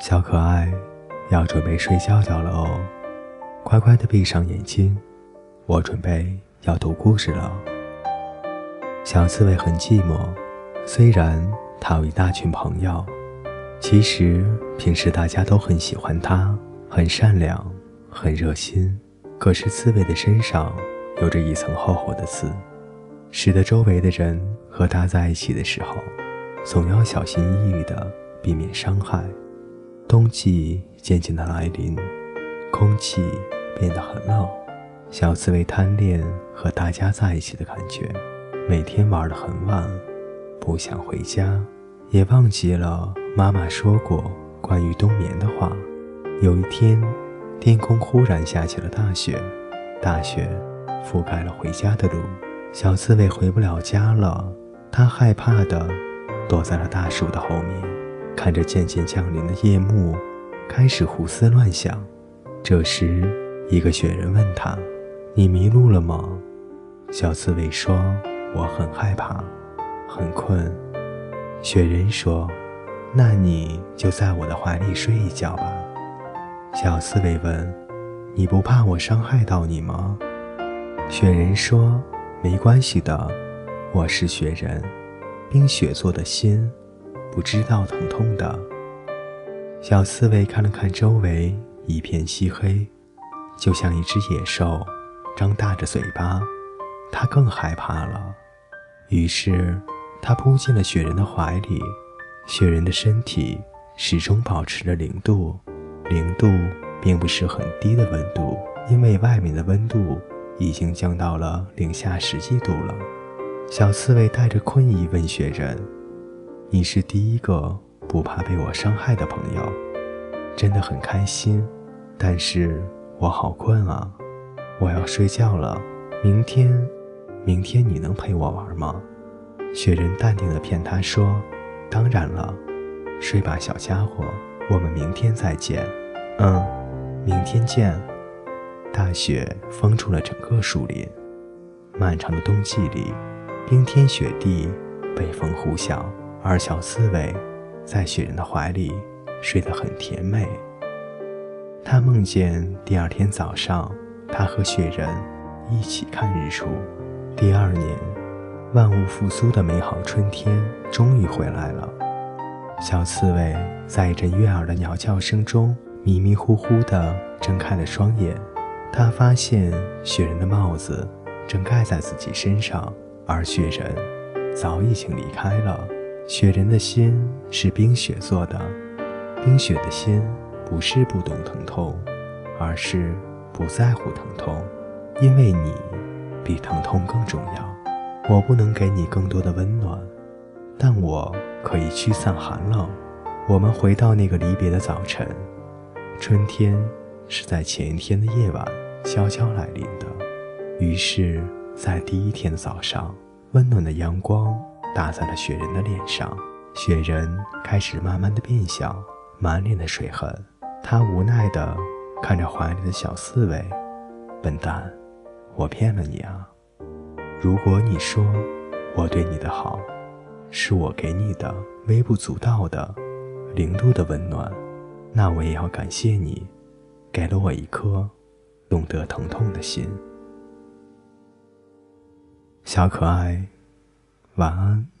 小可爱，要准备睡觉觉了哦，乖乖的闭上眼睛，我准备要读故事了。小刺猬很寂寞，虽然它有一大群朋友，其实平时大家都很喜欢它，很善良，很热心。可是刺猬的身上有着一层厚厚的刺，使得周围的人和它在一起的时候，总要小心翼翼的避免伤害。冬季渐渐的来临，空气变得很冷。小刺猬贪恋和大家在一起的感觉，每天玩得很晚，不想回家，也忘记了妈妈说过关于冬眠的话。有一天，天空忽然下起了大雪，大雪覆盖了回家的路。小刺猬回不了家了，它害怕的躲在了大树的后面。看着渐渐降临的夜幕，开始胡思乱想。这时，一个雪人问他：“你迷路了吗？”小刺猬说：“我很害怕，很困。”雪人说：“那你就在我的怀里睡一觉吧。”小刺猬问：“你不怕我伤害到你吗？”雪人说：“没关系的，我是雪人，冰雪做的心。”不知道疼痛的小刺猬看了看周围，一片漆黑，就像一只野兽，张大着嘴巴。它更害怕了，于是它扑进了雪人的怀里。雪人的身体始终保持着零度，零度并不是很低的温度，因为外面的温度已经降到了零下十几度了。小刺猬带着困意问雪人。你是第一个不怕被我伤害的朋友，真的很开心。但是我好困啊，我要睡觉了。明天，明天你能陪我玩吗？雪人淡定地骗他说：“当然了，睡吧，小家伙，我们明天再见。”嗯，明天见。大雪封住了整个树林，漫长的冬季里，冰天雪地，北风呼啸。而小刺猬在雪人的怀里睡得很甜美。他梦见第二天早上，他和雪人一起看日出。第二年，万物复苏的美好春天终于回来了。小刺猬在一阵悦耳的鸟叫声中迷迷糊糊地睁开了双眼。他发现雪人的帽子正盖在自己身上，而雪人早已经离开了。雪人的心是冰雪做的，冰雪的心不是不懂疼痛，而是不在乎疼痛，因为你比疼痛更重要。我不能给你更多的温暖，但我可以驱散寒冷。我们回到那个离别的早晨，春天是在前一天的夜晚悄悄来临的。于是，在第一天的早上，温暖的阳光。打在了雪人的脸上，雪人开始慢慢的变小，满脸的水痕。他无奈的看着怀里的小刺猬，笨蛋，我骗了你啊！如果你说我对你的好，是我给你的微不足道的零度的温暖，那我也要感谢你，给了我一颗懂得疼痛的心，小可爱。晚安。